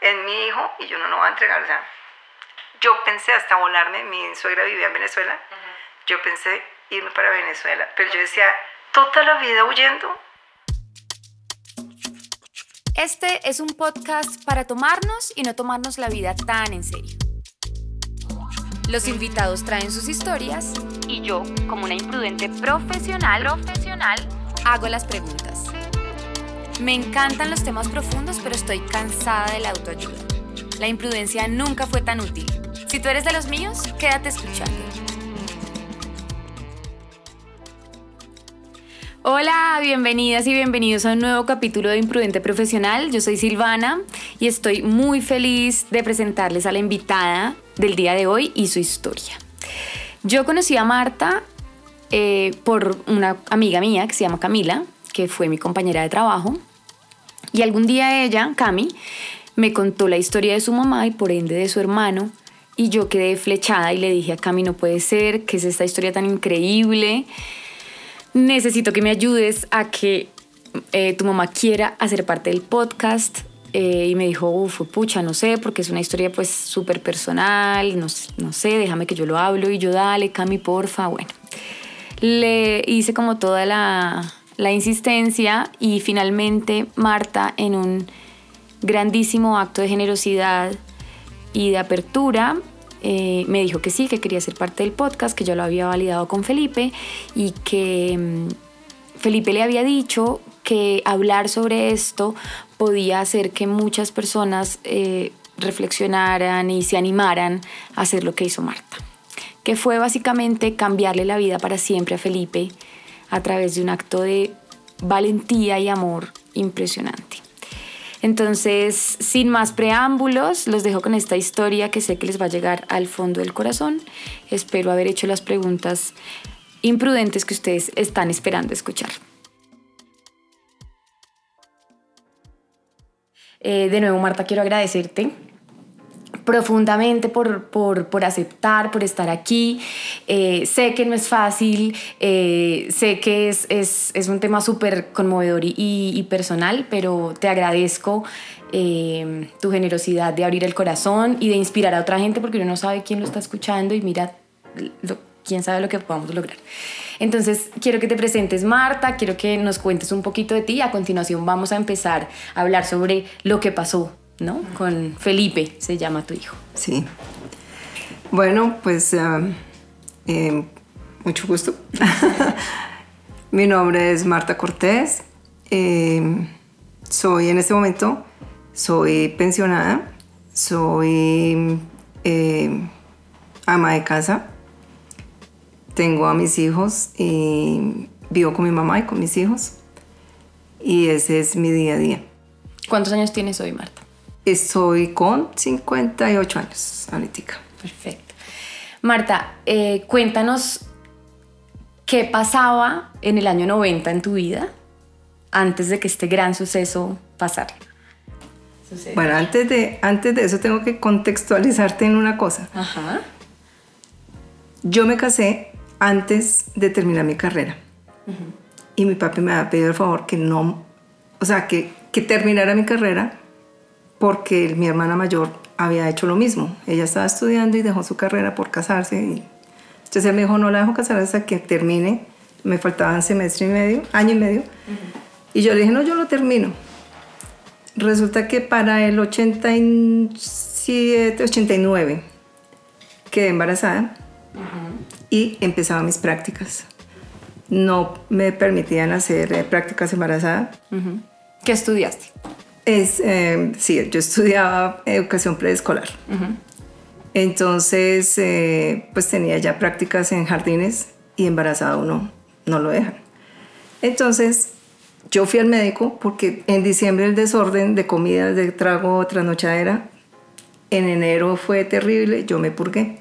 en mi hijo y yo no lo voy a entregar. O sea, yo pensé hasta volarme, mi suegra vivía en Venezuela, yo pensé irme para Venezuela, pero yo decía, toda la vida huyendo. Este es un podcast para tomarnos y no tomarnos la vida tan en serio. Los invitados traen sus historias y yo, como una imprudente profesional, profesional, hago las preguntas. Me encantan los temas profundos, pero estoy cansada de la autoayuda. La imprudencia nunca fue tan útil. Si tú eres de los míos, quédate escuchando. Hola, bienvenidas y bienvenidos a un nuevo capítulo de Imprudente Profesional. Yo soy Silvana y estoy muy feliz de presentarles a la invitada del día de hoy y su historia. Yo conocí a Marta eh, por una amiga mía que se llama Camila, que fue mi compañera de trabajo. Y algún día ella, Cami, me contó la historia de su mamá y por ende de su hermano. Y yo quedé flechada y le dije a Cami, no puede ser, que es esta historia tan increíble. Necesito que me ayudes a que eh, tu mamá quiera hacer parte del podcast. Eh, y me dijo, uff, pucha, no sé, porque es una historia pues súper personal, no, no sé, déjame que yo lo hablo. Y yo, dale, Cami, porfa, bueno. Le hice como toda la, la insistencia y finalmente Marta en un grandísimo acto de generosidad y de apertura eh, me dijo que sí, que quería ser parte del podcast, que yo lo había validado con Felipe y que mm, Felipe le había dicho que hablar sobre esto podía hacer que muchas personas eh, reflexionaran y se animaran a hacer lo que hizo Marta, que fue básicamente cambiarle la vida para siempre a Felipe a través de un acto de valentía y amor impresionante. Entonces, sin más preámbulos, los dejo con esta historia que sé que les va a llegar al fondo del corazón. Espero haber hecho las preguntas imprudentes que ustedes están esperando escuchar. Eh, de nuevo, Marta, quiero agradecerte profundamente por, por, por, aceptar, por estar aquí. Eh, sé que no es fácil, eh, sé que es, es, es un tema súper conmovedor y, personal, pero te agradezco eh, tu generosidad de abrir el corazón y de inspirar a otra gente porque uno no sabe quién lo está escuchando y mira, quién sabe lo que podamos lograr. Entonces, quiero que te presentes, Marta, quiero que nos cuentes un poquito de ti. A continuación, vamos a empezar a hablar sobre lo que pasó ¿no? Con Felipe, se llama tu hijo. Sí. Bueno, pues eh, mucho gusto. Mi nombre es Marta Cortés. Eh, soy en este momento, soy pensionada, soy eh, ama de casa, tengo a mis hijos y vivo con mi mamá y con mis hijos y ese es mi día a día. ¿Cuántos años tienes hoy, Marta? Estoy con 58 años ahorita. Perfecto. Marta, eh, cuéntanos qué pasaba en el año 90 en tu vida antes de que este gran suceso pasara. Bueno, antes de, antes de eso tengo que contextualizarte en una cosa. Ajá. Yo me casé antes de terminar mi carrera. Y mi papi me había pedido el favor que no, o sea, que, que terminara mi carrera porque mi hermana mayor había hecho lo mismo. Ella estaba estudiando y dejó su carrera por casarse. Y, entonces él me dijo, no la dejo casar hasta que termine. Me faltaban semestre y medio, año y medio. Y yo le dije, no, yo lo termino. Resulta que para el 87, 89 quedé embarazada y empezaba mis prácticas. No me permitían hacer eh, prácticas embarazadas. ¿Qué estudiaste? Es, eh, sí, yo estudiaba educación preescolar. Entonces, eh, pues tenía ya prácticas en jardines y embarazada uno no lo dejan. Entonces, yo fui al médico porque en diciembre el desorden de comida, de trago, trasnochadera, en enero fue terrible, yo me purgué.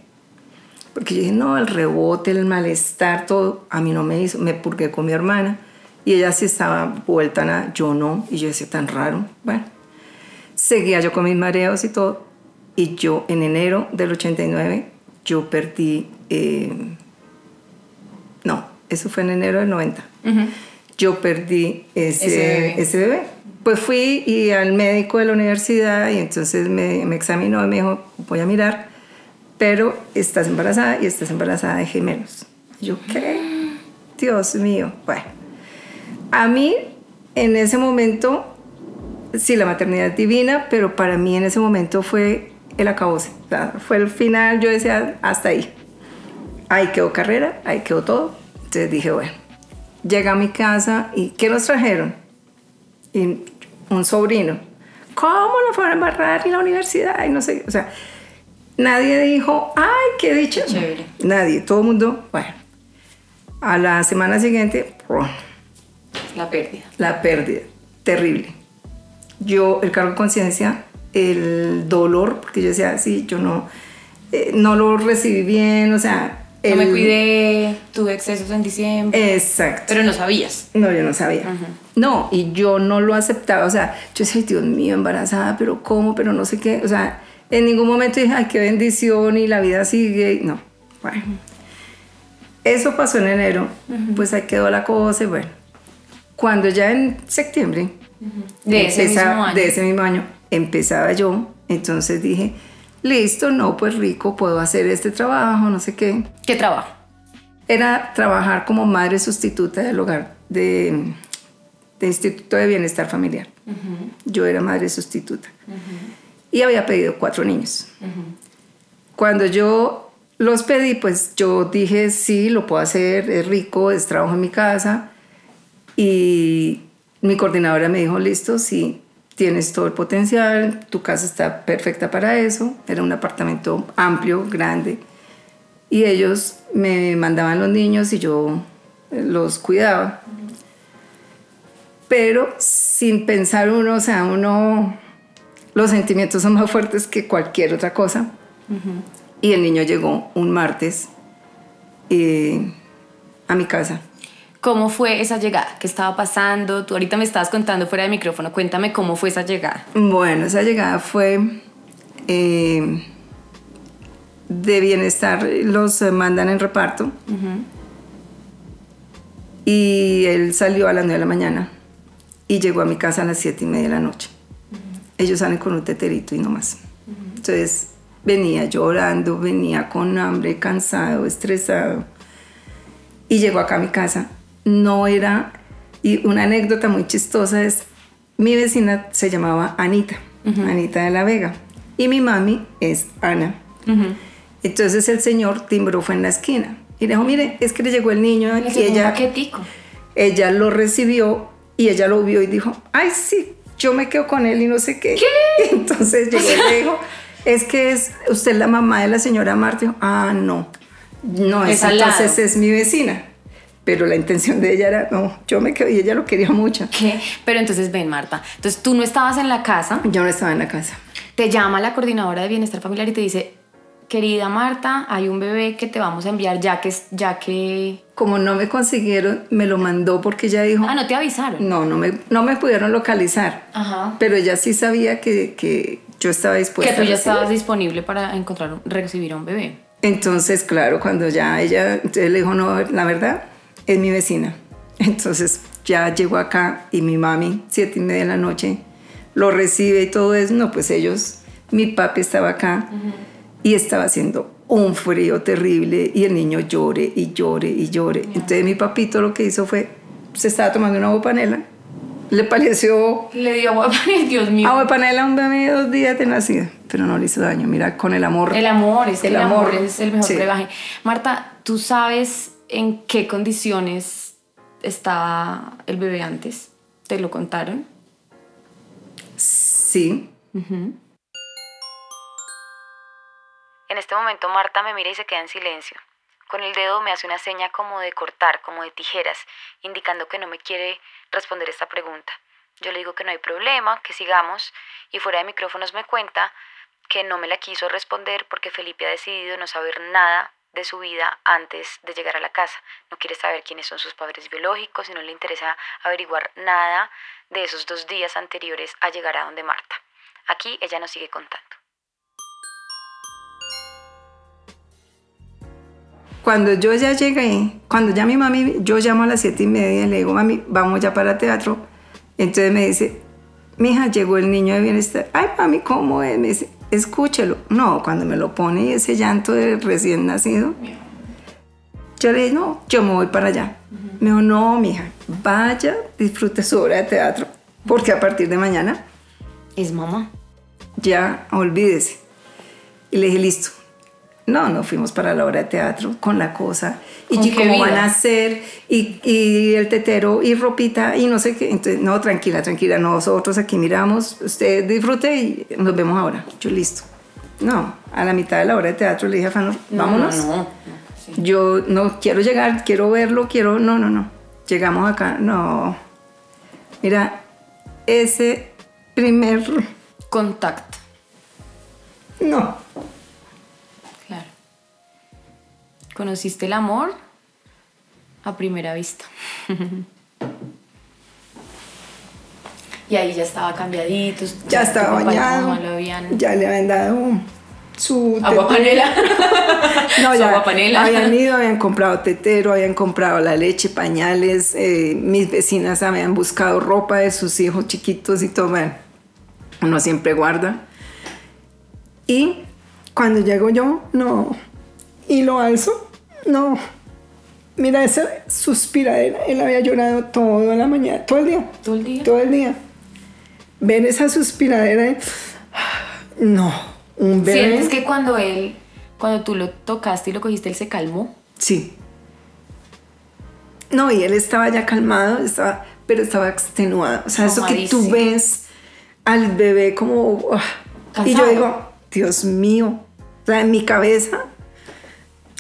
Porque yo dije, no, el rebote, el malestar, todo, a mí no me hizo, me purgué con mi hermana y ella sí estaba vuelta, nada, yo no, y yo decía, tan raro. Bueno, seguía yo con mis mareos y todo, y yo en enero del 89, yo perdí, eh, no, eso fue en enero del 90, yo perdí ese, ese bebé. Pues fui y al médico de la universidad y entonces me, me examinó y me dijo, voy a mirar, pero estás embarazada y estás embarazada de gemelos. Yo, ¿qué? Dios mío. Bueno, a mí en ese momento, sí, la maternidad es divina, pero para mí en ese momento fue el acabose. O sea, fue el final, yo decía, hasta ahí. Ahí quedó carrera, ahí quedó todo. Entonces dije, bueno, llega a mi casa y ¿qué nos trajeron? Y un sobrino. ¿Cómo lo fueron a embarrar en la universidad? Y no sé, o sea, nadie dijo, ay, qué dicha. Nadie, todo el mundo, bueno. A la semana siguiente. La pérdida. la pérdida, terrible. Yo, el cargo de conciencia, el dolor, porque yo decía, sí, yo no, eh, no lo recibí bien, o sea... No me el- cuidé, tuve excesos en diciembre. Exacto. pero no sabías. No, yo no sabía. No, y yo no lo aceptaba. O sea, yo decía, "Ay, Dios mío, embarazada, pero ¿cómo? Pero no sé qué. O sea, en ningún momento dije, ay, qué bendición y la vida sigue. No, bueno. Eso pasó en enero. Pues ahí quedó la cosa y bueno. Cuando ya en septiembre, De ese empezaba- mismo año. de ese mismo año, empezaba yo, entonces dije, listo, no, pues rico, puedo hacer este trabajo, no sé qué ¿Qué trabajo? era trabajar como madre sustituta del hogar de, de Instituto de Bienestar Familiar. Yo era madre sustituta. Y había pedido cuatro niños. Cuando yo los pedí, pues yo dije, sí, lo puedo hacer, es rico, es trabajo en mi casa. Y mi coordinadora me dijo, listo, sí, tienes todo el potencial, tu casa está perfecta para eso. Era un apartamento amplio, grande. Y ellos me mandaban los niños y yo eh, los cuidaba. Pero sin pensar uno, o sea, uno, los sentimientos son más fuertes que cualquier otra cosa. Y el niño llegó un martes eh, a mi casa. ¿Cómo fue esa llegada? ¿Qué estaba pasando? Tú ahorita me estabas contando fuera de micrófono. Cuéntame cómo fue esa llegada. Bueno, esa llegada fue eh, de bienestar, los eh, mandan en reparto. Y él salió a las 9 de la mañana y llegó a mi casa a las 7 y media de la noche. Ellos salen con un teterito y no más. Entonces venía llorando, venía con hambre, cansado, estresado. Y llegó acá a mi casa. No era. Y una anécdota muy chistosa es: mi vecina se llamaba Anita, Anita de la Vega. Y mi mami es Ana. Entonces el señor timbró, fue en la esquina. Y dijo: Mire, es que le llegó el niño. Le y un ella, ella lo recibió y ella lo vio y dijo: Ay, sí, yo me quedo con él y no sé qué. Entonces llegó y le dijo: Es que es usted la mamá de la señora Marta. Y dijo, ah, no. No, Es entonces es mi vecina. Pero la intención de ella era: No, yo me quedo y ella lo quería mucho. ¿Qué? Pero entonces ven, Marta. Entonces tú no estabas en la casa. Yo no estaba en la casa. Te llama la coordinadora de bienestar familiar y te dice, querida Marta, hay un bebé que te vamos a enviar ya que... Ya que... Como no me consiguieron, me lo mandó porque ella dijo: Ah, no te avisaron. No, no me, no me pudieron localizar. Ajá. Pero ella sí sabía que, que yo estaba dispuesta Que tú ya estabas disponible para encontrar, recibir a un bebé. Entonces, claro, cuando ya ella entonces le dijo, no, la verdad, es mi vecina. Entonces ya llegó acá y mi mami, siete y media de la noche, lo recibe y todo eso. No, pues ellos, mi papi estaba acá y estaba haciendo un frío terrible y el niño llore y llore y llore. Entonces mi papito lo que hizo fue, se estaba tomando una agua panela, le pareció Le dio agua para Dios mío. agua panela a un bebé de dos días de nacido, pero no le hizo daño. Mira, con el amor. El amor, es el, El amor, amor, es el mejor sí. brebaje. Marta, ¿tú sabes en qué condiciones estaba el bebé antes? ¿Te lo contaron? Sí, En este momento Marta me mira y se queda en silencio. Con el dedo me hace una seña como de cortar, como de tijeras, indicando que no me quiere responder esta pregunta. Yo le digo que no hay problema, que sigamos, y fuera de micrófonos me cuenta que no me la quiso responder porque Felipe ha decidido no saber nada de su vida antes de llegar a la casa. No quiere saber quiénes son sus padres biológicos y no le interesa averiguar nada de esos dos días anteriores a llegar a donde Marta. Aquí ella nos sigue contando. Cuando yo ya llegué, cuando ya mi mami, yo llamo a las siete y media y le digo, mami, vamos ya para teatro. Entonces me dice, mija, llegó el niño de bienestar. Ay, mami, ¿cómo es? Me dice, escúchelo. No, cuando me lo pone ese llanto de recién nacido, yo le dije, no, yo me voy para allá. Me dijo, no, mija, vaya, disfrute su obra de teatro, porque a partir de mañana Es mamá. ya olvídese. Y le dije, listo. No, no fuimos para la obra de teatro con la cosa. Y ¿Con y qué cómo van a hacer, y, y el tetero, y ropita, y no sé qué. Entonces, no, tranquila, tranquila, nosotros aquí miramos, usted disfrute y nos vemos ahora. Yo, listo. No, a la mitad de la obra de teatro le dije a Fano, No, vámonos. No, no, no, sí. Yo no quiero llegar, quiero verlo, quiero. No, no, no. Llegamos acá, no. Mira, ese primer. Contacto. No. Conociste el amor a primera vista. y ahí ya estaba cambiadito. Ya estaba bañado. mamá lo habían... Ya le habían dado su. Agua panela. No, Su ya agua panela. habían ido, habían comprado tetero, habían comprado la leche, pañales. eh, mis vecinas habían buscado ropa de sus hijos chiquitos y todo. Bueno, uno siempre guarda. Y cuando llego yo, no. Y lo alzo, no. Mira esa suspiradera. Él había llorado toda la mañana, todo el día. Todo el día. Todo el día. Ver esa suspiradera. de- No, un bebé. ¿Sientes que cuando él, cuando tú lo tocaste y lo cogiste, él se calmó? Sí. No, y él estaba ya calmado, estaba, pero estaba extenuado. O sea, eso que tú ves al bebé como... ah, y yo digo, Dios mío. O sea, en mi cabeza,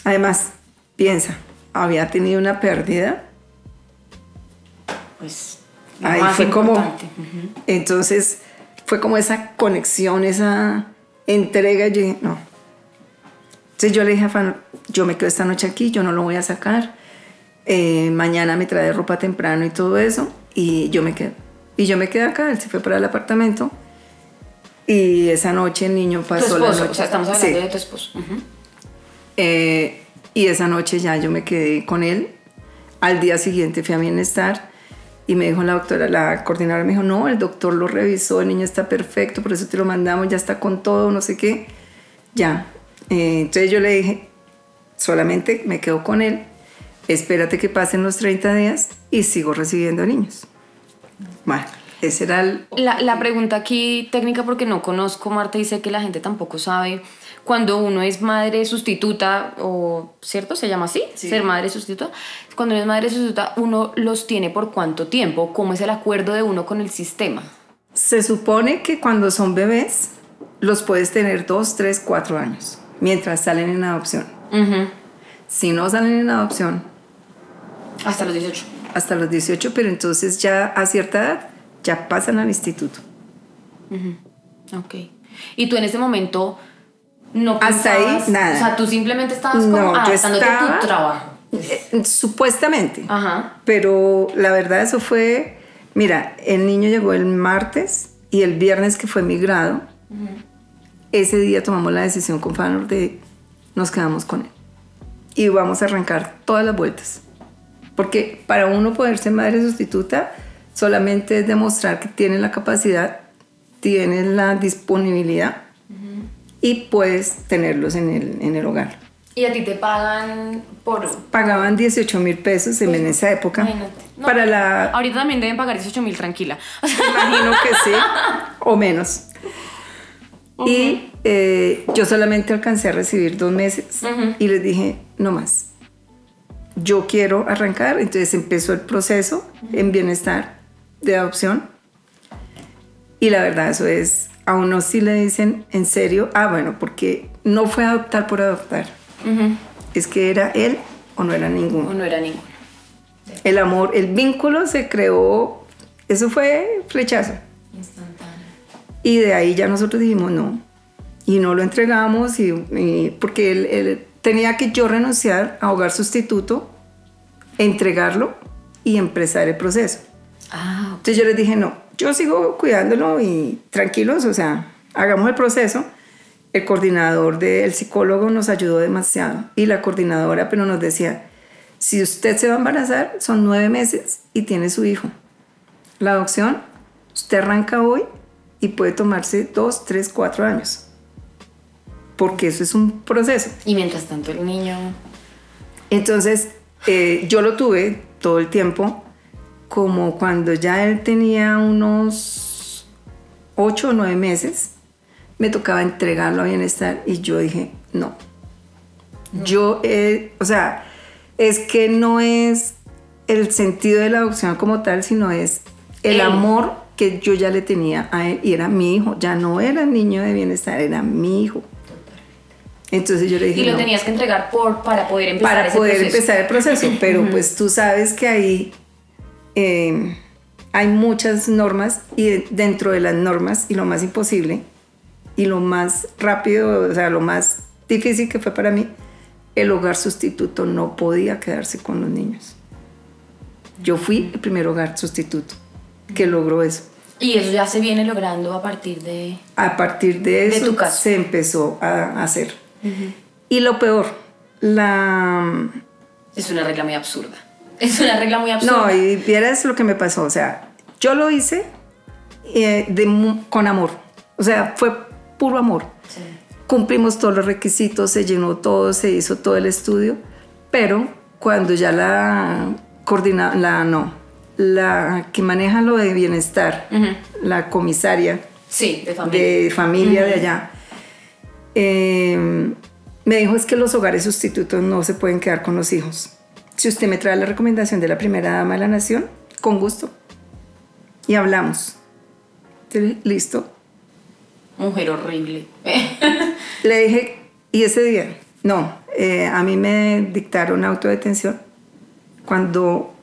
además, piensa, había tenido una pérdida. Pues. lo Ahí más fue como... Entonces, fue como esa conexión, esa entrega. Yo dije, no. Entonces yo le dije a Fano, yo me quedo esta noche aquí, yo no lo voy a sacar. Eh, mañana me trae ropa temprano y todo eso. Y yo me quedo. Y yo me quedé acá, él se fue para el apartamento. Y esa noche el niño Tu pasó la esposo, noche. o sea, estamos hablando Sí. de tu esposo. Eh, y esa noche ya yo me quedé con él. Al día siguiente fui a bienestar y me dijo la doctora, la coordinadora me dijo, no, el doctor lo revisó, el niño está perfecto, por eso te lo mandamos, ya está con todo, no sé qué. Ya. Eh, entonces yo le dije, solamente me quedo con él, espérate que pasen los 30 días y sigo recibiendo niños. Bueno, ese era. La, la pregunta aquí técnica porque no conozco, Marta, sé que la gente tampoco sabe. Cuando uno es madre sustituta, o ¿cierto? ¿Se llama así? Ser madre sustituta. Cuando uno es madre sustituta, uno los tiene por cuánto tiempo, cómo es el acuerdo de uno con el sistema. Se supone que cuando son bebés los puedes tener 2, 3, 4 años, mientras salen en adopción. Si no salen en adopción, Hasta los 18. hasta los 18, pero entonces ya a cierta edad ya pasan al instituto. Ok. Y tú en ese momento no Hasta ahí, pensabas- nada. O sea, tú simplemente estabas como No, a tu trabajo. Eh, Supuestamente. Ajá. Pero la verdad eso fue, mira, el niño llegó el martes y el viernes que fue mi grado, ese día tomamos la decisión con Fanor de nos quedamos con él. Y vamos a arrancar todas las vueltas. Porque para uno poder ser madre sustituta, solamente es demostrar que tiene la capacidad, tiene la disponibilidad y puedes tenerlos en el, en el hogar. Y a ti te pagan por... Pagaban 18 mil pesos en, en esa época. No, para la Ahorita también deben pagar 18 mil, tranquila. Imagino que sí, o menos. Y eh, yo solamente alcancé a recibir dos meses y les dije, no más. Yo quiero arrancar, entonces empezó el proceso en bienestar de adopción. Y la verdad, eso es, a uno sí le dicen en serio, ah, bueno, porque no fue adoptar por adoptar, es que era él o no era ninguno. O no era ninguno. El amor, el vínculo se creó, eso fue flechazo. Instantáneo. Y de ahí ya nosotros dijimos no. Y no lo entregamos y, y- porque él, él tenía que yo renunciar a hogar sustituto, entregarlo y empezar el proceso. Ah. Entonces yo les dije no, yo sigo cuidándolo y tranquilos, o sea, hagamos el proceso. El coordinador del psicólogo nos ayudó demasiado y la coordinadora pero nos decía, si usted se va a embarazar son nueve meses y tiene su hijo. La adopción Usted arranca hoy y puede tomarse dos, tres, cuatro años. Porque eso es un proceso. Y mientras tanto el niño... Entonces, eh, yo lo tuve todo el tiempo, como cuando ya él tenía unos ocho o nueve meses, me tocaba entregarlo a bienestar y yo dije, no. Yo, eh, o sea, es que no es el sentido de la adopción como tal, sino es el Él. amor que yo ya le tenía a él y era mi hijo, ya no era niño de bienestar, era mi hijo. Entonces yo le dije, Y lo "No" tenías que entregar por, para poder empezar para ese poder proceso. empezar el proceso. Pero pues tú sabes que ahí eh, hay muchas normas y de- dentro de las normas y lo más imposible y lo más rápido, o sea, lo más difícil que fue para mí, el hogar sustituto no podía quedarse con los niños. Yo fui el primer hogar sustituto que logró eso. Y eso ya se viene logrando a partir de... A partir de De eso tu caso. se empezó a hacer. Y lo peor, la Es una regla muy absurda. Es una regla muy absurda. No, y vieras lo que me pasó. O sea, yo lo hice eh, de con amor. O sea, fue puro amor. Sí. Cumplimos todos los requisitos, se llenó todo, se hizo todo el estudio. Pero cuando ya la coordina, la no, la que maneja lo de bienestar, la comisaria Sí, de familia. de familia de allá, eh, me dijo es que los hogares sustitutos no se pueden quedar con los hijos. Si usted me trae la recomendación de la primera dama de la nación, con gusto. Y hablamos. Listo. Mujer horrible. Le dije, y ese día, no, eh, a mí me dictaron autodetención cuando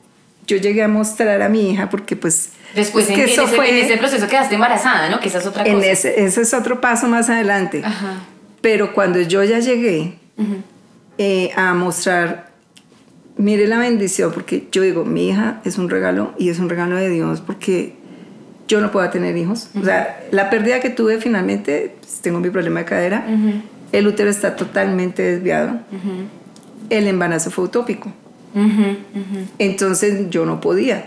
yo llegué a mostrar a mi hija, porque pues... Después es en, que en eso ese, fue- en ese proceso quedaste embarazada, ¿no? Que esa es otra en cosa. ese, ese es otro paso más adelante. Ajá. Pero cuando yo ya llegué eh, a mostrar, mire la bendición, porque yo digo, mi hija es un regalo y es un regalo de Dios porque yo no puedo tener hijos. O sea, la pérdida que tuve finalmente, pues, tengo mi problema de cadera, el útero está totalmente desviado, el embarazo fue utópico, entonces yo no podía.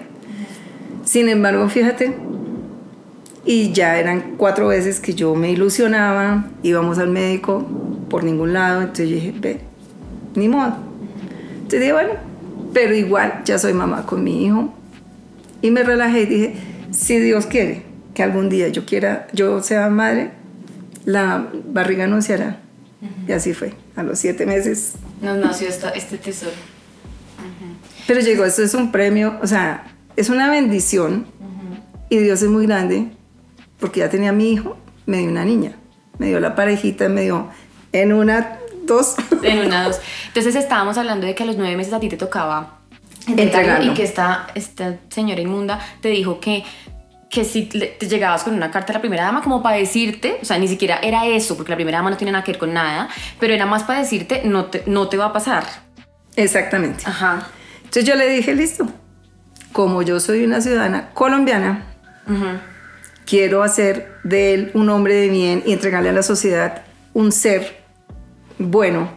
Sin embargo, fíjate, y ya eran cuatro veces que yo me ilusionaba, íbamos al médico por ningún lado, entonces yo dije, ve, ni modo. Entonces dije, bueno, pero igual ya soy mamá con mi hijo. Y me relajé y dije, si Dios quiere que algún día yo quiera, yo sea madre, la barriga anunciará. Y así fue, a los siete meses. Nos nació esta- este tesoro. Pero llegó, esto es un premio, o sea, es una bendición. Y Dios es muy grande, porque ya tenía mi hijo, me dio una niña, me dio la parejita, me dio en una, En una, dos. Entonces estábamos hablando de que a los nueve meses a ti te tocaba entregarlo y que esta, esta señora inmunda te dijo que, que si te llegabas con una carta a la primera dama como para decirte, o sea, ni siquiera era eso, porque la primera dama no tiene nada que ver con nada, pero era más para decirte, no te, no te va a pasar. Exactamente. Ajá. Entonces yo le dije, listo, como yo soy una ciudadana colombiana, Ujú. quiero hacer de él un hombre de bien y entregarle a la sociedad un ser bueno.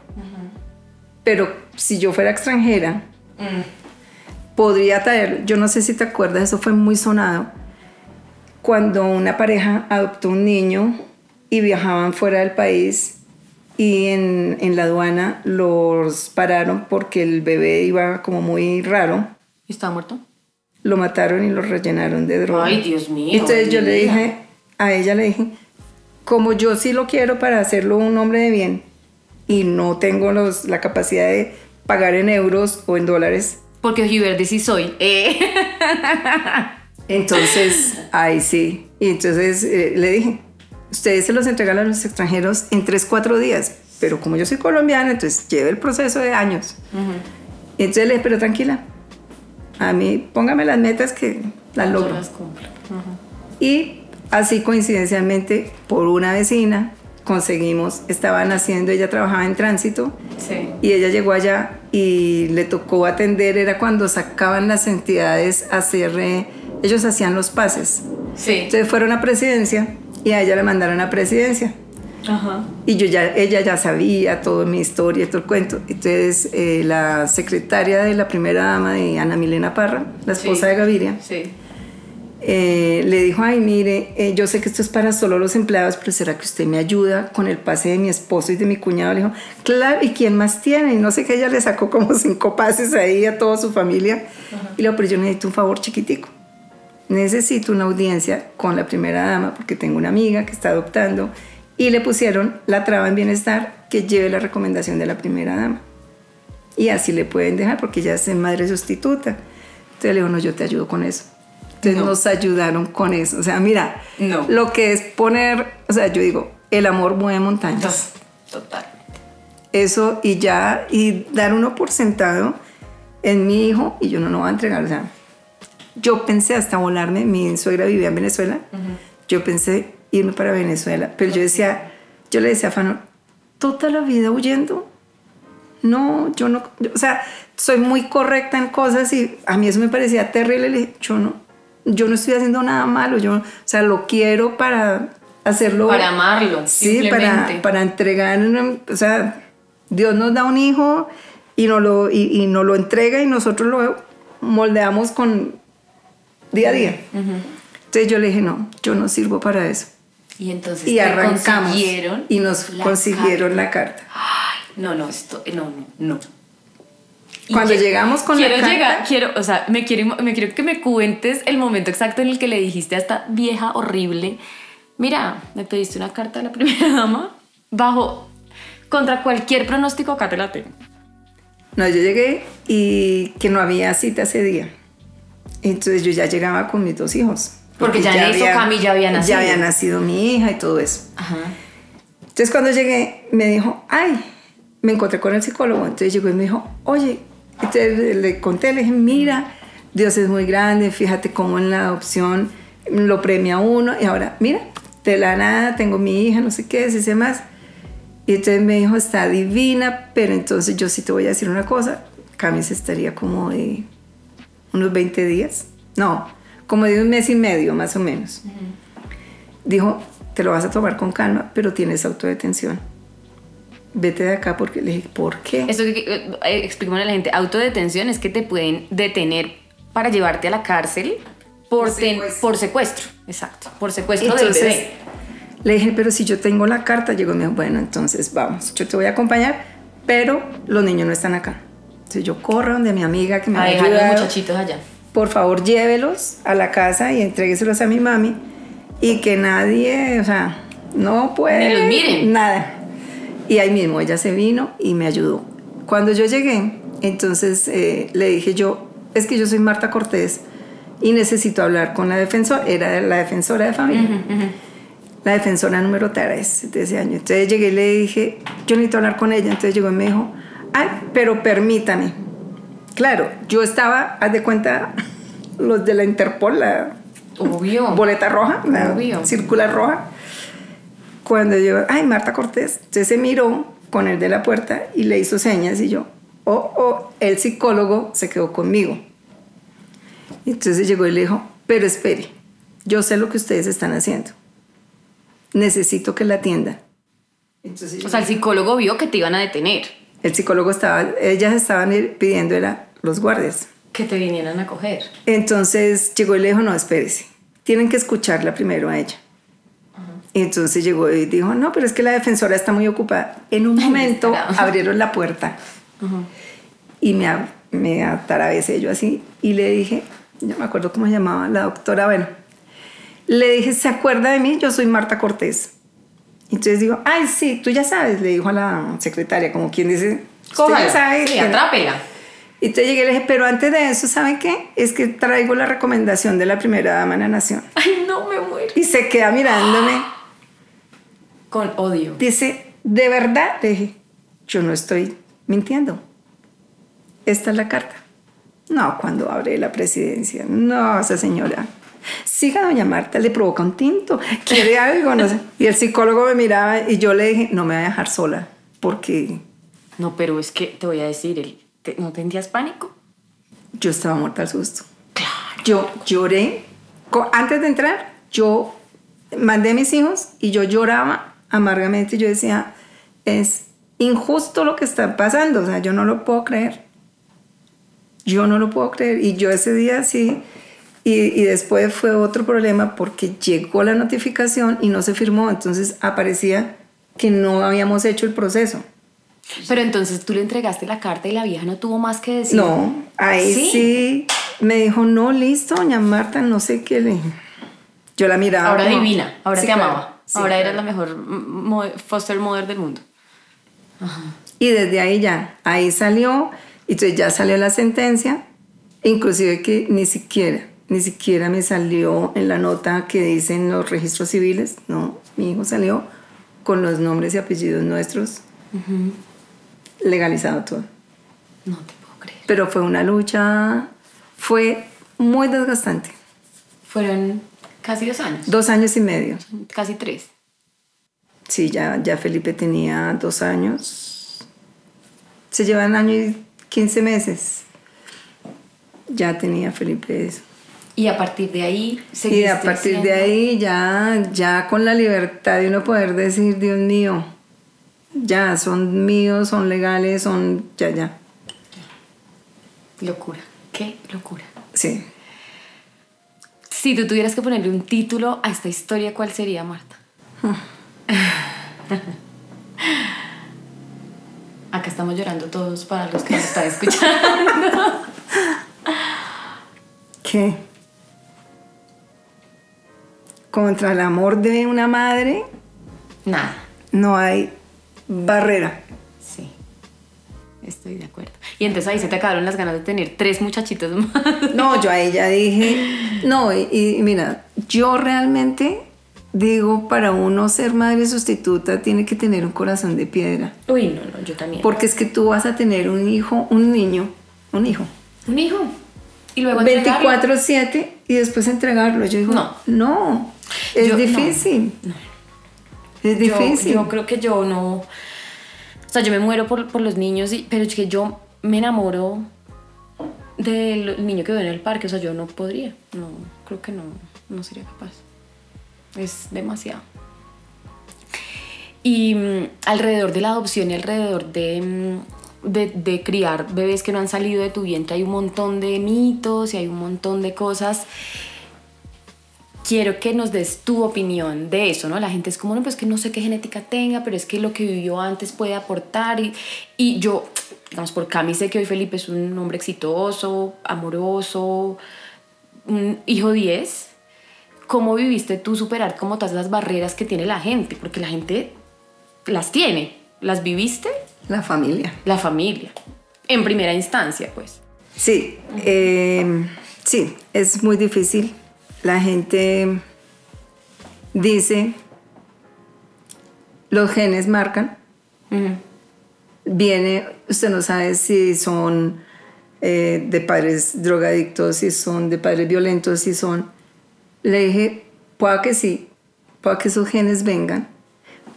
Pero si yo fuera extranjera, podría traer, yo no sé si te acuerdas, eso fue muy sonado, cuando una pareja adoptó un niño y viajaban fuera del país y en, en la aduana los pararon porque el bebé iba como muy raro, ¿Y estaba muerto? lo mataron y lo rellenaron de droga. Ay, Dios mío. Entonces yo le dije, a ella le dije, como yo sí lo quiero para hacerlo un hombre de bien y no tengo los, la capacidad de pagar en euros o en dólares, Porque ojiverde sí soy. Eh. entonces, ahí sí. Y entonces eh, le dije, ustedes se los entregan a los extranjeros en 3, 4 días, pero como yo soy colombiana, entonces lleva el proceso de años. Ujú. Y entonces le dije, pero tranquila, a mí póngame las metas que las logro. las cumplo. Ujú. Y así coincidencialmente, por una vecina, conseguimos, estaban haciendo, ella trabajaba en tránsito Sí. y ella llegó allá y le tocó atender, era cuando sacaban las entidades a hacer, eh, ellos hacían los pases. Sí. Entonces fueron a presidencia y a ella le mandaron a presidencia. Ajá. Y yo ya, ella ya sabía toda mi historia y todo el cuento. Entonces eh, la secretaria de la primera dama de Ana Milena Parra, la esposa Sí. de Gaviria, Sí. Eh, le dijo, ay, mire, eh, yo sé que esto es para solo los empleados, pero ¿será que usted me ayuda con el pase de mi esposo y de mi cuñado? Le dijo, claro, ¿y quién más tiene? Y no sé qué, ella le sacó como cinco pases ahí a toda su familia. Y le dijo, pero yo necesito un favor chiquitico. Necesito una audiencia con la primera dama porque tengo una amiga que está adoptando y le pusieron la traba en bienestar que lleve la recomendación de la primera dama. Y así le pueden dejar porque ella es madre sustituta. Entonces le dijo, no, yo te ayudo con eso. Entonces nos ayudaron con eso. O sea, mira, No. lo que es poner, o sea, yo digo, el amor mueve montañas. Total. Eso y ya, y dar uno por sentado en mi hijo y yo no lo voy a entregar. O sea, yo pensé hasta volarme, mi suegra vivía en Venezuela, yo pensé irme para Venezuela, pero yo decía, yo le decía a Fano, toda la vida huyendo. No, yo no, yo- o sea, soy muy correcta en cosas y a mí eso me parecía terrible. Le dije, yo no, yo no estoy haciendo nada malo, yo, o sea, lo quiero para hacerlo. Para amarlo, Sí, para, para entregar, o sea, Dios nos da un hijo y nos lo, y, y nos lo entrega y nosotros lo moldeamos con día a día. Entonces yo le dije, no, yo no sirvo para eso. Y entonces Y arrancamos consiguieron y nos la consiguieron la carta. Ay, no, no, esto, no, no, no. Y Cuando llegamos con la quiero carta- llegar, quiero, o sea, me quiero, me quiero que me cuentes el momento exacto en el que le dijiste a esta vieja horrible, mira, me pediste una carta de la primera dama, bajo, contra cualquier pronóstico, acá te la tengo. No, yo llegué y que no había cita ese día. Entonces yo ya llegaba con mis dos hijos. Porque ya en eso Cami ya había nacido. Ya había nacido mi hija y todo eso. Ajá. Entonces cuando llegué me dijo, ay, me encontré con el psicólogo. Entonces llegó y me dijo, oye, entonces le, le conté, le dije, mira, Dios es muy grande, fíjate cómo en la adopción lo premia uno. Y ahora, mira, de la nada tengo mi hija, no sé qué, si sé más. Y entonces me dijo, está divina, pero entonces yo sí te voy a decir una cosa, Cami se estaría como de unos 20 días, no, como de un mes y medio más o menos. Dijo, te lo vas a tomar con calma, pero tienes autodetención. Vete de acá porque le dije, ¿por qué? Esto que, eh, explícame a la gente, autodetención es que te pueden detener para llevarte a la cárcel por, Por ten- secuestro. por secuestro. Exacto, por secuestro Entonces, del bebé. le dije, pero si yo tengo la carta, llegó y me dijo, bueno, entonces vamos, yo te voy a acompañar, pero los niños no están acá. Entonces yo corro donde mi amiga que me A ha dejar los muchachitos allá. por favor llévelos a la casa y entrégueselos a mi mami y que nadie, o sea, no puede. Ni los miren. Nada. Y ahí mismo ella se vino y me ayudó. Cuando yo llegué, entonces eh, le dije yo, es que yo soy Marta Cortés y necesito hablar con la defensora, era la defensora de familia. La defensora número 3 de ese año. Entonces llegué y le dije, yo necesito hablar con ella. Entonces llegó y me dijo, ay, pero permítame. Claro, yo estaba, haz de cuenta, los de la Interpol, la Obvio. boleta roja, la Obvio. circular roja. Cuando yo, ay, Marta Cortés, entonces se miró con el de la puerta y le hizo señas y yo, oh, oh, el psicólogo se quedó conmigo. Entonces llegó y le dijo, pero espere, yo sé lo que ustedes están haciendo. Necesito que la atiendan. Entonces O sea, el psicólogo vio que te iban a detener, el psicólogo estaba, ellas estaban pidiendo era los guardias. que te vinieran a coger. Entonces llegó y le dijo, no, espérese, tienen que escucharla primero a ella. Entonces llegó y dijo, no, pero es que la defensora está muy ocupada. En un momento abrieron la puerta y me, a- me atarabecé yo así y le dije, yo me acuerdo cómo se llamaba la doctora, bueno, le dije, ¿se acuerda de mí? Yo soy Marta Cortés. Entonces digo, ay, sí, tú ya sabes, le dijo a la secretaria, como quien dice, Cójala. sabe. Sí, atrápela. y entonces llegué y le dije, pero antes de eso, ¿saben qué? Es que traigo la recomendación de la primera dama de la nación. Ay, no me muero. Y se queda mirándome. Con odio. Dice, ¿de verdad? Le dije, yo no estoy mintiendo. Esta es la carta. No, cuando abre la presidencia. No, esa señora. Siga, doña Marta, le provoca un tinto. ¿Quiere algo? No sé. Y el psicólogo me miraba y yo le dije, no me voy a dejar sola. Porque No, pero es que te voy a decir, ¿no sentías pánico? yo estaba muerta al susto. Yo lloré. Antes de entrar, yo mandé a mis hijos y yo lloraba amargamente. Yo decía, es injusto lo que está pasando. O sea, yo no lo puedo creer. Yo no lo puedo creer. Y yo ese día sí, Y, y, después fue otro problema porque llegó la notificación y no se firmó, entonces aparecía que no habíamos hecho el proceso. Pero entonces tú le entregaste la carta y la vieja no tuvo más que decir. No, ahí sí, me dijo, no, listo, doña Marta, no sé qué le... Yo la miraba. Ahora divina, ahora te amaba. Ahora era la mejor foster mother del mundo. Y desde ahí ya, ahí salió, y entonces ya salió la sentencia, inclusive que ni siquiera ni siquiera me salió en la nota que dicen los registros civiles, no, mi hijo salió con los nombres y apellidos nuestros, legalizado todo. No te puedo creer. Pero fue una lucha, fue muy desgastante. Fueron casi dos años. Dos años y medio. Casi tres. Sí, ya, ya Felipe tenía dos años. Se llevan año y quince meses. Ya tenía Felipe eso. Y a partir de ahí Y a partir de ahí ya, ya con la libertad de uno poder decir, Dios mío, ya son míos, son legales, son ya, ya. Locura, qué locura. Sí. Si tú tuvieras que ponerle un título a esta historia, ¿cuál sería, Marta? Acá estamos llorando todos para los que nos están escuchando. ¿Qué? contra el amor de una madre, nada. No hay barrera. Sí, estoy de acuerdo. Y entonces ahí se te acabaron las ganas de tener tres muchachitos más. No, yo ahí ya dije, no, y, mira, yo realmente digo, para uno ser madre sustituta tiene que tener un corazón de piedra. Uy, no, no, yo también. Porque es que tú vas a tener un hijo, un niño, un hijo. Un hijo. Y luego 24/7 y después entregarlo. Yo digo, no, no es difícil. Es difícil. Yo, creo que yo no. O sea, yo me muero por, por los niños, pero es que yo me enamoro del niño que veo en el parque. O sea, yo no podría. No, creo que no, no sería capaz. Es demasiado. Y mm, alrededor de la adopción y alrededor de, mm, de, de, criar bebés que no han salido de tu vientre hay un montón de mitos y hay un montón de cosas quiero que nos des tu opinión de eso, ¿no? La gente es como, no, pues que no sé qué genética tenga, pero es que lo que vivió antes puede aportar. Y, y yo, digamos, por Cami sé que hoy Felipe es un hombre exitoso, amoroso, un hijo 10. ¿Cómo viviste tú superar como todas las barreras que tiene la gente? Porque la gente las tiene. ¿Las viviste? La familia. La familia. En primera instancia, pues. Sí, eh, sí, es muy difícil la gente dice, los genes marcan. Viene, usted no sabe si son eh, de padres drogadictos, si son de padres violentos, si son... Le dije, pueda que sí, pueda que esos genes vengan,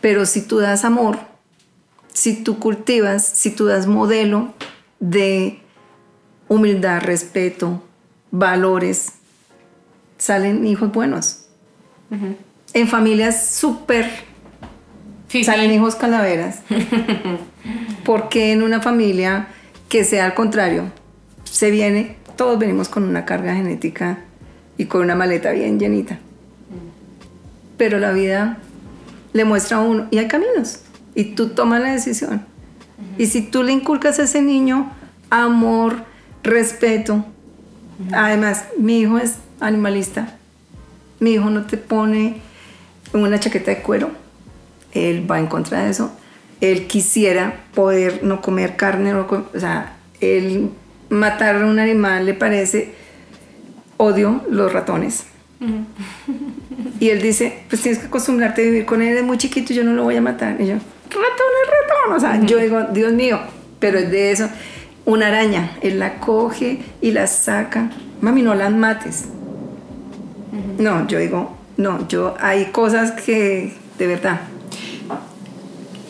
pero si tú das amor, si tú cultivas, si tú das modelo de humildad, respeto, valores, salen hijos buenos. En familias súper salen hijos calaveras. Porque en una familia que sea al contrario, se viene, todos venimos con una carga genética y con una maleta bien llenita. Pero la vida le muestra a uno, y hay caminos, y tú tomas la decisión. Y si tú le inculcas a ese niño amor, respeto, además, mi hijo es animalista. Mi hijo no te pone una chaqueta de cuero. Él va en contra de eso. Él quisiera poder no comer carne, o sea, él matar a un animal le parece odio los ratones. Y él dice, pues tienes que acostumbrarte a vivir con él, es muy chiquito, yo no lo voy a matar. Y yo, ratón es ratón. O sea, yo digo, Dios mío, pero es de eso. Una araña, él la coge y la saca. Mami, no las mates. No, yo digo, no, yo hay cosas que de verdad.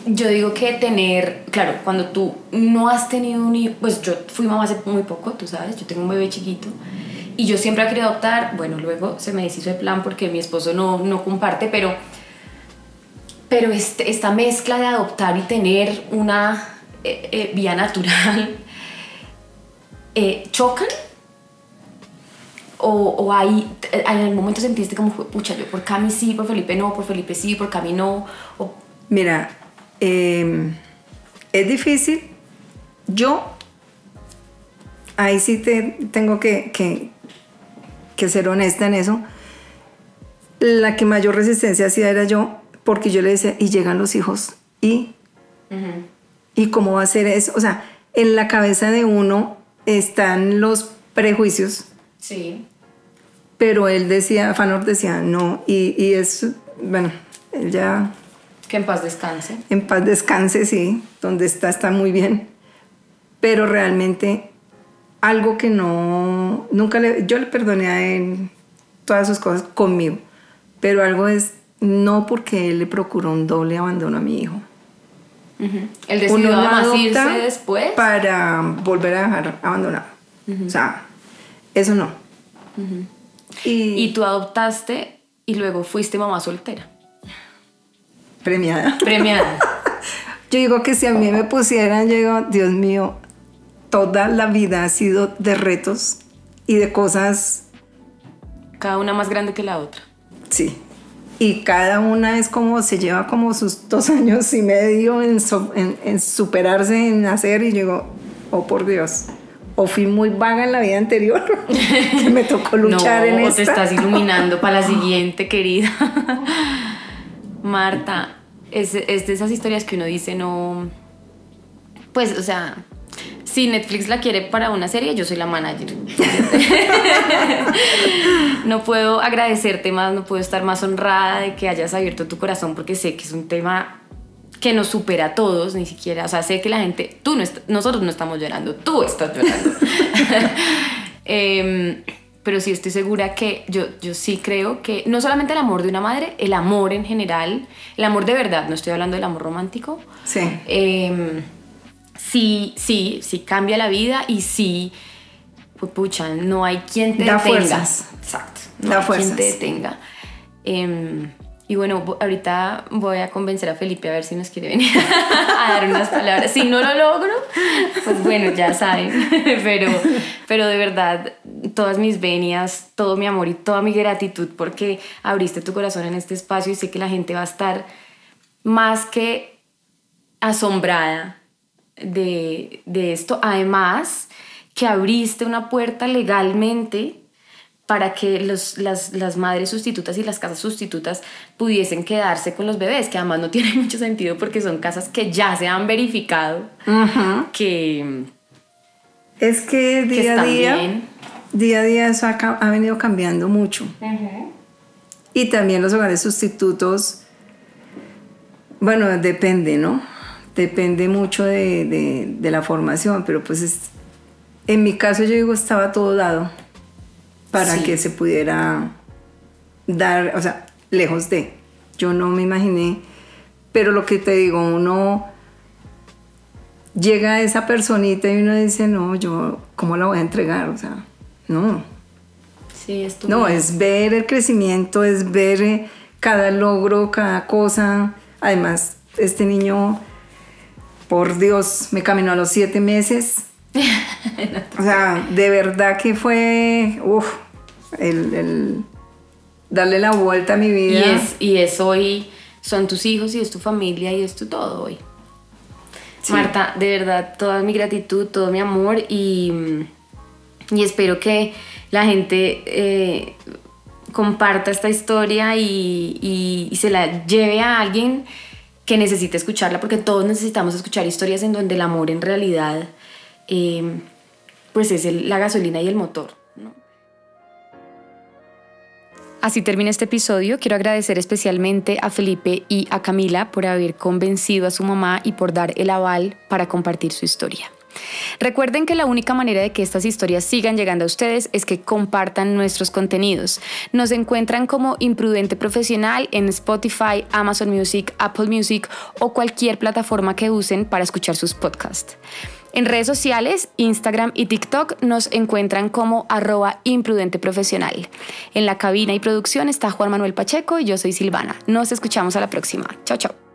Yo digo que tener, claro, cuando tú no has tenido un hijo, pues yo fui mamá hace muy poco, tú sabes, yo tengo un bebé chiquito y yo siempre he querido adoptar, bueno, luego se me deshizo el plan porque mi esposo no, no comparte, pero, pero este, esta mezcla de adoptar y tener una eh, eh, vía natural, eh, ¿chocan? O, o ahí, en algún momento sentiste como, pucha, yo por Cami sí, por Felipe no, por Felipe sí, por Cami no. O... Mira, em, es difícil. Yo, ahí sí te, tengo que, que, que ser honesta en eso. La que mayor resistencia hacía era yo, porque yo le decía, y llegan los hijos, y, y cómo va a ser eso. O sea, en la cabeza de uno están los prejuicios. Sí. Pero él decía, Fanor decía, no, y, y es, bueno, él ya... Que en paz descanse. En paz descanse, sí, donde está está muy bien. Pero realmente algo que no, nunca le, yo le perdoné a él todas sus cosas conmigo, pero algo es no porque él le procuró un doble abandono a mi hijo. Él decidió además irse después. Para volver a dejar abandonado. O sea, eso no. y, y tú adoptaste y luego fuiste mamá soltera. Premiada. Premiada. yo digo que si a mí me pusieran, yo digo, Dios mío, toda la vida ha sido de retos y de cosas. Cada una más grande que la otra. Sí. Y cada una es como, se lleva como sus dos años y medio en, en, superarse, en hacer, y yo digo, oh por Dios. O fui muy vaga en la vida anterior, que me tocó luchar en esta. Te estás iluminando para la siguiente, querida. Marta, es, es de esas historias que uno dice, no. Pues, o sea, si Netflix la quiere para una serie, yo soy la manager. no puedo agradecerte más, no puedo estar más honrada de que hayas abierto tu corazón porque sé que es un tema que nos supera a todos, ni siquiera, o sea, sé que la gente, tú no nosotros no estamos llorando, tú estás llorando. Em, pero sí estoy segura que yo, yo sí creo que no solamente el amor de una madre, el amor en general, el amor de verdad, no estoy hablando del amor romántico. Sí. Eh, sí, sí, sí cambia la vida y sí, pues pucha, no hay quien te da detenga. Fuerzas. Exacto. No hay quien te detenga. Em, y bueno, ahorita voy a convencer a Felipe a ver si nos quiere venir a dar unas palabras. Si no lo logro, pues bueno, ya saben. Pero, pero de verdad, todas mis venias, todo mi amor y toda mi gratitud porque abriste tu corazón en este espacio y sé que la gente va a estar más que asombrada de, esto. Además, que abriste una puerta legalmente para que los, las, madres sustitutas y las casas sustitutas pudiesen quedarse con los bebés, que además no tiene mucho sentido porque son casas que ya se han verificado que... Es que día a día, día a día eso ha, venido cambiando mucho. Y también los hogares sustitutos, bueno, depende, ¿no? depende mucho de, la formación, pero pues en mi caso yo digo estaba todo dado para que se pudiera dar, o sea, lejos de. Yo no me imaginé, pero lo que te digo, uno llega a esa personita y uno dice, no, yo, ¿cómo la voy a entregar? O sea, no. Sí, es No, es ver el crecimiento, es ver eh, cada logro, cada cosa. Además, este niño por Dios, me caminó a los siete meses. O sea, de verdad que fue, uff, el, darle la vuelta a mi vida. Y es, y es hoy, son tus hijos y es tu familia y es tu todo hoy. Marta, de verdad, toda mi gratitud, todo mi amor y, y espero que la gente eh, comparta esta historia y, y se la lleve a alguien que necesite escucharla, porque todos necesitamos escuchar historias en donde el amor en realidad eh, pues es la gasolina y el motor. Así termina este episodio. Quiero agradecer especialmente a Felipe y a Camila por haber convencido a su mamá y por dar el aval para compartir su historia. Recuerden que la única manera de que estas historias sigan llegando a ustedes es que compartan nuestros contenidos. Nos encuentran como Imprudente Profesional en Spotify, Amazon Music, Apple Music o cualquier plataforma que usen para escuchar sus podcasts. En redes sociales, Instagram y TikTok nos encuentran como arroba imprudente profesional. En la cabina y producción está Juan Manuel Pacheco y yo soy Silvana. Nos escuchamos a la próxima. Chao, chao.